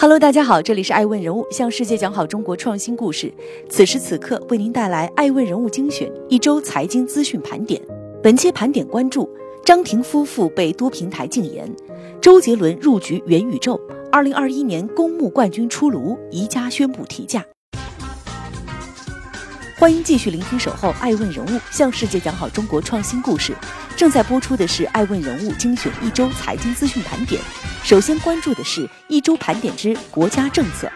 Hello，大家好，这里是爱问人物，向世界讲好中国创新故事。此时此刻，为您带来爱问人物精选一周财经资讯盘点。本期盘点关注：张庭夫妇被多平台禁言，周杰伦入局元宇宙，二零二一年公募冠军出炉，宜家宣布提价。欢迎继续聆听《守候爱问人物》，向世界讲好中国创新故事。正在播出的是爱问人物精选一周财经资讯盘点。首先关注的是一周盘点之国家政策。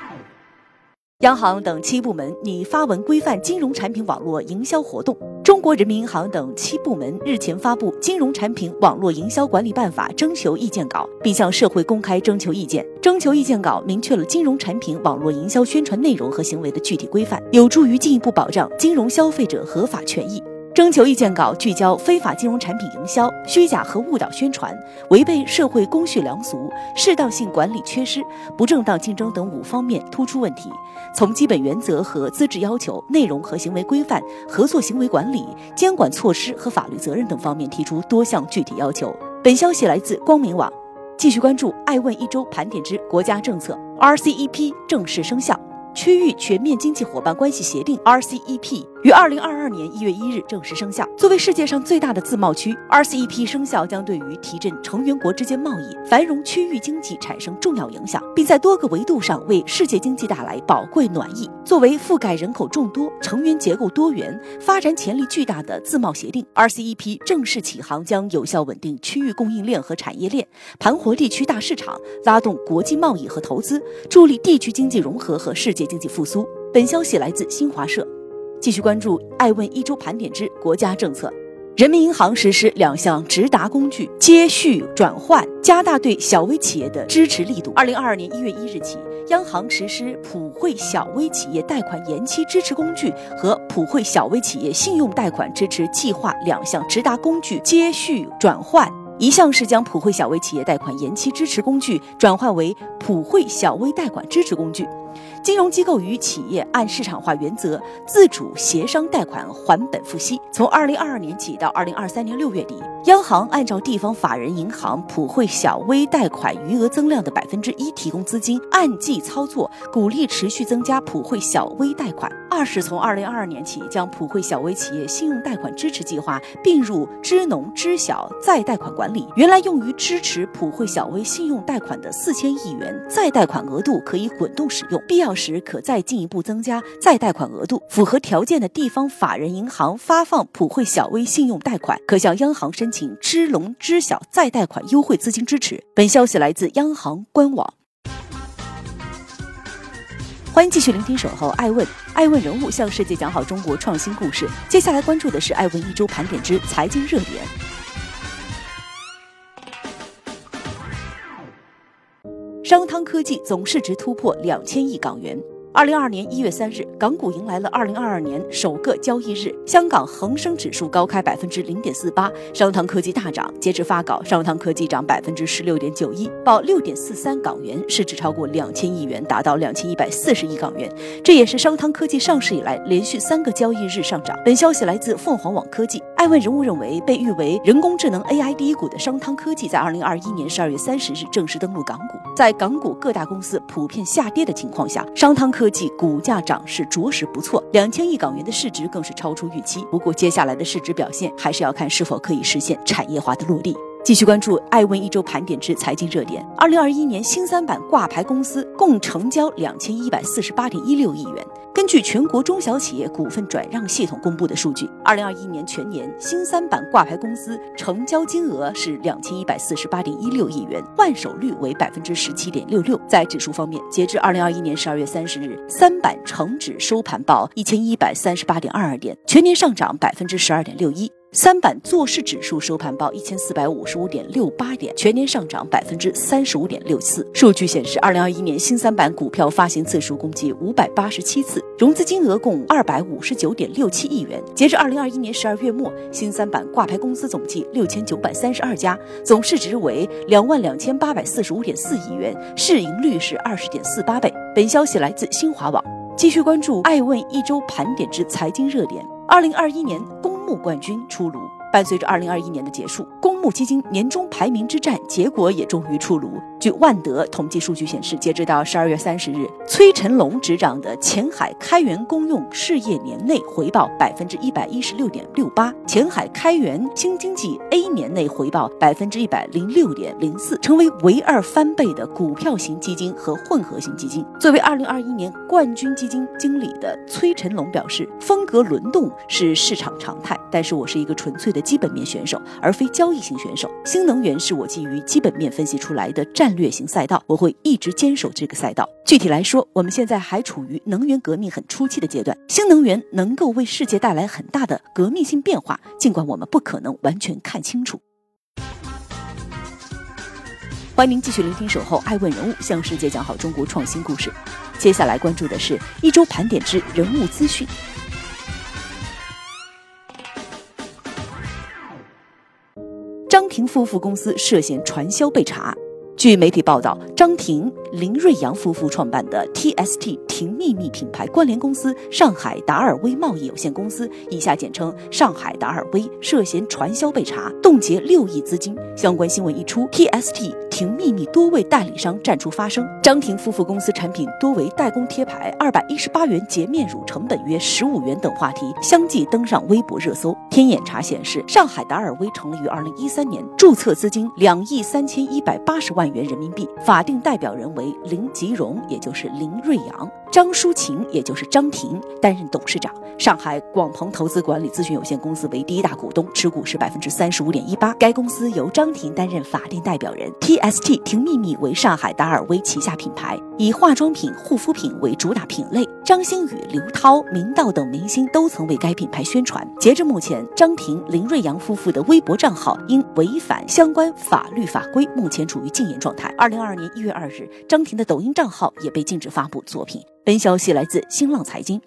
央行等七部门拟发文规范金融产品网络营销活动。中国人民银行等七部门日前发布《金融产品网络营销管理办法》征求意见稿，并向社会公开征求意见。征求意见稿明确了金融产品网络营销宣传内容和行为的具体规范，有助于进一步保障金融消费者合法权益。征求意见稿聚焦非法金融产品营销、虚假和误导宣传、违背社会公序良俗、适当性管理缺失、不正当竞争等五方面突出问题，从基本原则和资质要求、内容和行为规范、合作行为管理、监管措施和法律责任等方面提出多项具体要求。本消息来自光明网。继续关注爱问一周盘点之国家政策，RCEP 正式生效。区域全面经济伙伴关系协定 （RCEP） 于二零二二年一月一日正式生效。作为世界上最大的自贸区，RCEP 生效将对于提振成员国之间贸易、繁荣区域经济产生重要影响，并在多个维度上为世界经济带来宝贵暖意。作为覆盖人口众多、成员结构多元、发展潜力巨大的自贸协定，RCEP 正式起航将有效稳定区域供应链和产业链，盘活地区大市场，拉动国际贸易和投资，助力地区经济融合和世界。经济复苏。本消息来自新华社。继续关注爱问一周盘点之国家政策。人民银行实施两项直达工具接续转换，加大对小微企业的支持力度。二零二二年一月一日起，央行实施普惠小微企业贷款延期支持工具和普惠小微企业信用贷款支持计划两项直达工具接续转换。一项是将普惠小微企业贷款延期支持工具转换为普惠小微贷款支持工具。金融机构与企业按市场化原则自主协商贷款还本付息。从二零二二年起到二零二三年六月底，央行按照地方法人银行普惠小微贷款余额增量的百分之一提供资金，按季操作，鼓励持续增加普惠小微贷款。二是从二零二二年起，将普惠小微企业信用贷款支持计划并入支农支小再贷款管理。原来用于支持普惠小微信用贷款的四千亿元再贷款额度可以滚动使用，必要时可再进一步增加再贷款额度。符合条件的地方法人银行发放普惠小微信用贷款，可向央行申请支农支小再贷款优惠资金支持。本消息来自央行官网。欢迎继续聆听《守候爱问》，爱问人物向世界讲好中国创新故事。接下来关注的是爱问一周盘点之财经热点。商汤科技总市值突破两千亿港元。二零二二年一月三日，港股迎来了二零二二年首个交易日，香港恒生指数高开百分之零点四八，商汤科技大涨。截至发稿，商汤科技涨百分之十六点九一，报六点四三港元，市值超过两千亿元，达到两千一百四十亿港元。这也是商汤科技上市以来连续三个交易日上涨。本消息来自凤凰网科技。爱问人物认为，被誉为人工智能 AI 第一股的商汤科技，在二零二一年十二月三十日正式登陆港股。在港股各大公司普遍下跌的情况下，商汤科科技股价涨势着实不错，两千亿港元的市值更是超出预期。不过，接下来的市值表现还是要看是否可以实现产业化的落地。继续关注爱问一周盘点之财经热点。二零二一年新三板挂牌公司共成交两千一百四十八点一六亿元。根据全国中小企业股份转让系统公布的数据，二零二一年全年新三板挂牌公司成交金额是两千一百四十八点一六亿元，换手率为百分之十七点六六。在指数方面，截至二零二一年十二月三十日，三板成指收盘报一千一百三十八点二二点，全年上涨百分之十二点六一。三板做市指数收盘报一千四百五十五点六八点，全年上涨百分之三十五点六四。数据显示，二零二一年新三板股票发行次数共计五百八十七次，融资金额共二百五十九点六七亿元。截至二零二一年十二月末，新三板挂牌公司总计六千九百三十二家，总市值为两万两千八百四十五点四亿元，市盈率是二十点四八倍。本消息来自新华网。继续关注爱问一周盘点之财经热点。二零二一年公。冠军出炉。伴随着二零二一年的结束，公募基金年终排名之战结果也终于出炉。据万德统计数据显示，截止到十二月三十日，崔成龙执掌的前海开源公用事业年内回报百分之一百一十六点六八，前海开源新经济 A 年内回报百分之一百零六点零四，成为唯二翻倍的股票型基金和混合型基金。作为二零二一年冠军基金经理的崔成龙表示，风格轮动是市场常态，但是我是一个纯粹的基本面选手，而非交易型选手。新能源是我基于基本面分析出来的战。战略型赛道，我会一直坚守这个赛道。具体来说，我们现在还处于能源革命很初期的阶段，新能源能够为世界带来很大的革命性变化，尽管我们不可能完全看清楚。欢迎您继续聆听《守候爱问人物》，向世界讲好中国创新故事。接下来关注的是一周盘点之人物资讯。张婷夫妇公司涉嫌传销被查。据媒体报道，张婷、林瑞阳夫妇创办的 TST 婷秘密品牌关联公司上海达尔威贸易有限公司（以下简称上海达尔威）涉嫌传销被查，冻结六亿资金。相关新闻一出，TST 婷秘密多位代理商站出发声。张婷夫妇公司产品多为代工贴牌，二百一十八元洁面乳成本约十五元等话题相继登上微博热搜。天眼查显示，上海达尔威成立于二零一三年，注册资金两亿三千一百八十万元人民币，法定代表人为林吉荣，也就是林瑞阳。张淑琴，也就是张婷，担任董事长。上海广鹏投资管理咨询有限公司为第一大股东，持股是百分之三十五点一八。该公司由张婷担任法定代表人。TST 婷秘密为上海达尔威旗下品牌，以化妆品、护肤品为主打品类。张馨予、刘涛、明道等明星都曾为该品牌宣传。截至目前，张婷、林瑞阳夫妇的微博账号因违反相关法律法规，目前处于禁言状态。二零二二年一月二日，张婷的抖音账号也被禁止发布作品。本消息来自新浪财经。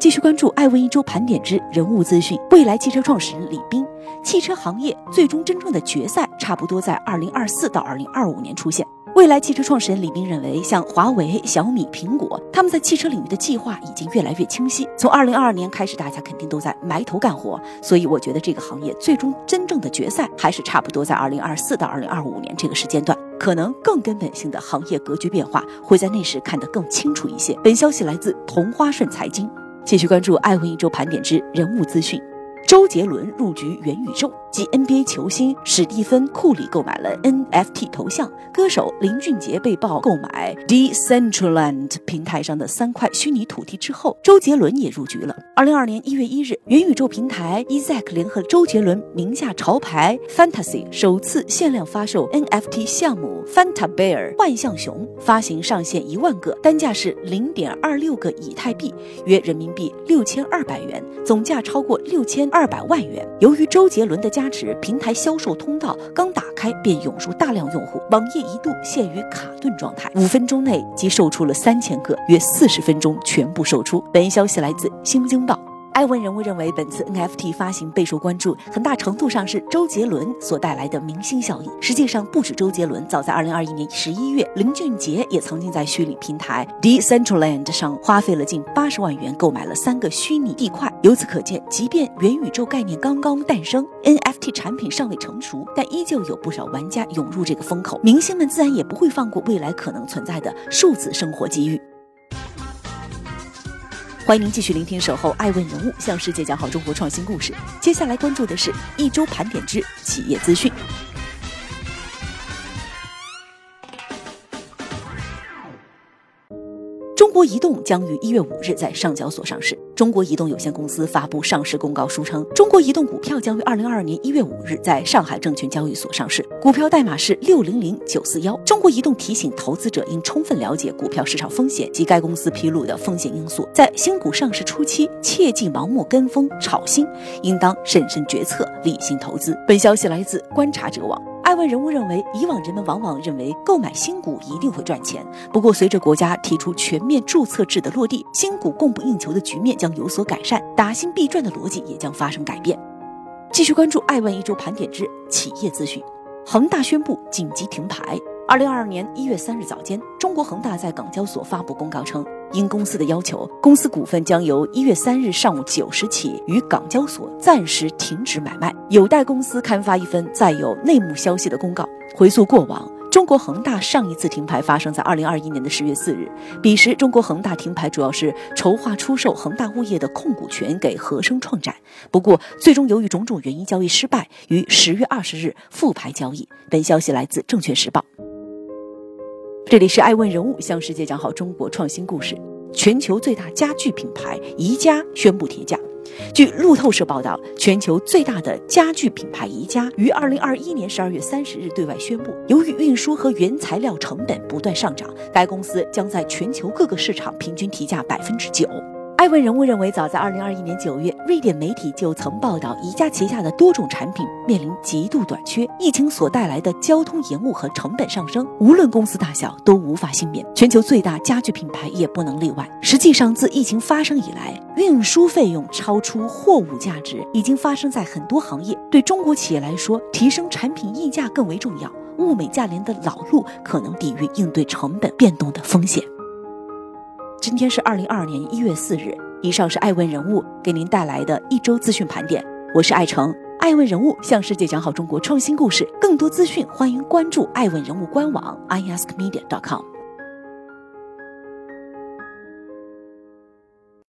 继续关注爱问一周盘点之人物资讯。蔚来汽车创始人李斌，汽车行业最终真正的决赛差不多在二零二四到二零二五年出现。蔚来汽车创始人李斌认为，像华为、小米、苹果，他们在汽车领域的计划已经越来越清晰。从二零二二年开始，大家肯定都在埋头干活，所以我觉得这个行业最终真正的决赛还是差不多在二零二四到二零二五年这个时间段。可能更根本性的行业格局变化会在那时看得更清楚一些。本消息来自同花顺财经，继续关注爱问一周盘点之人物资讯。周杰伦入局元宇宙。继 NBA 球星史蒂芬·库里购买了 NFT 头像，歌手林俊杰被曝购买 Decentraland 平台上的三块虚拟土地之后，周杰伦也入局了。二零二二年一月一日，元宇宙平台 Ezek 联合周杰伦名下潮牌 Fantasy 首次限量发售 NFT 项目 Fanta Bear 幻象熊，发行上限一万个，单价是零点二六个以太币，约人民币六千二百元，总价超过六千二百万元。由于周杰伦的加持，平台销售通道刚打开便涌入大量用户，网页一度陷于卡顿状态，五分钟内即售出了三千个，约四十分钟全部售出。本消息来自《新京报》。艾文人物认为，本次 NFT 发行备受关注，很大程度上是周杰伦所带来的明星效应。实际上，不止周杰伦，早在2021年11月，林俊杰也曾经在虚拟平台 Decentraland 上花费了近八十万元购买了三个虚拟地块。由此可见，即便元宇宙概念刚刚诞生，NFT 产品尚未成熟，但依旧有不少玩家涌入这个风口。明星们自然也不会放过未来可能存在的数字生活机遇。欢迎您继续聆听《守候爱问人物》，向世界讲好中国创新故事。接下来关注的是一周盘点之企业资讯。中国移动将于一月五日在上交所上市。中国移动有限公司发布上市公告书称，中国移动股票将于二零二二年一月五日在上海证券交易所上市，股票代码是六零零九四幺。中国移动提醒投资者应充分了解股票市场风险及该公司披露的风险因素，在新股上市初期切忌盲目跟风炒新，应当审慎决策，理性投资。本消息来自观察者网。爱问人物认为，以往人们往往认为购买新股一定会赚钱。不过，随着国家提出全面注册制的落地，新股供不应求的局面将有所改善，打新必赚的逻辑也将发生改变。继续关注爱问一周盘点之企业资讯，恒大宣布紧急停牌。二零二二年一月三日早间，中国恒大在港交所发布公告称，因公司的要求，公司股份将由一月三日上午九时起与港交所暂时停止买卖，有待公司刊发一份载有内幕消息的公告。回溯过往。中国恒大上一次停牌发生在二零二一年的十月四日，彼时中国恒大停牌主要是筹划出售恒大物业的控股权给和生创展，不过最终由于种种原因交易失败，于十月二十日复牌交易。本消息来自证券时报。这里是爱问人物向世界讲好中国创新故事，全球最大家具品牌宜家宣布提价。据路透社报道，全球最大的家具品牌宜家于二零二一年十二月三十日对外宣布，由于运输和原材料成本不断上涨，该公司将在全球各个市场平均提价百分之九。这位人物认为，早在二零二一年九月，瑞典媒体就曾报道宜家旗下的多种产品面临极度短缺，疫情所带来的交通延误和成本上升，无论公司大小都无法幸免。全球最大家具品牌也不能例外。实际上，自疫情发生以来，运输费用超出货物价值已经发生在很多行业。对中国企业来说，提升产品溢价更为重要。物美价廉的老路可能抵御应对成本变动的风险。今天是二零二二年一月四日。以上是爱问人物给您带来的一周资讯盘点。我是爱成，爱问人物向世界讲好中国创新故事。更多资讯，欢迎关注爱问人物官网 iaskmedia.com。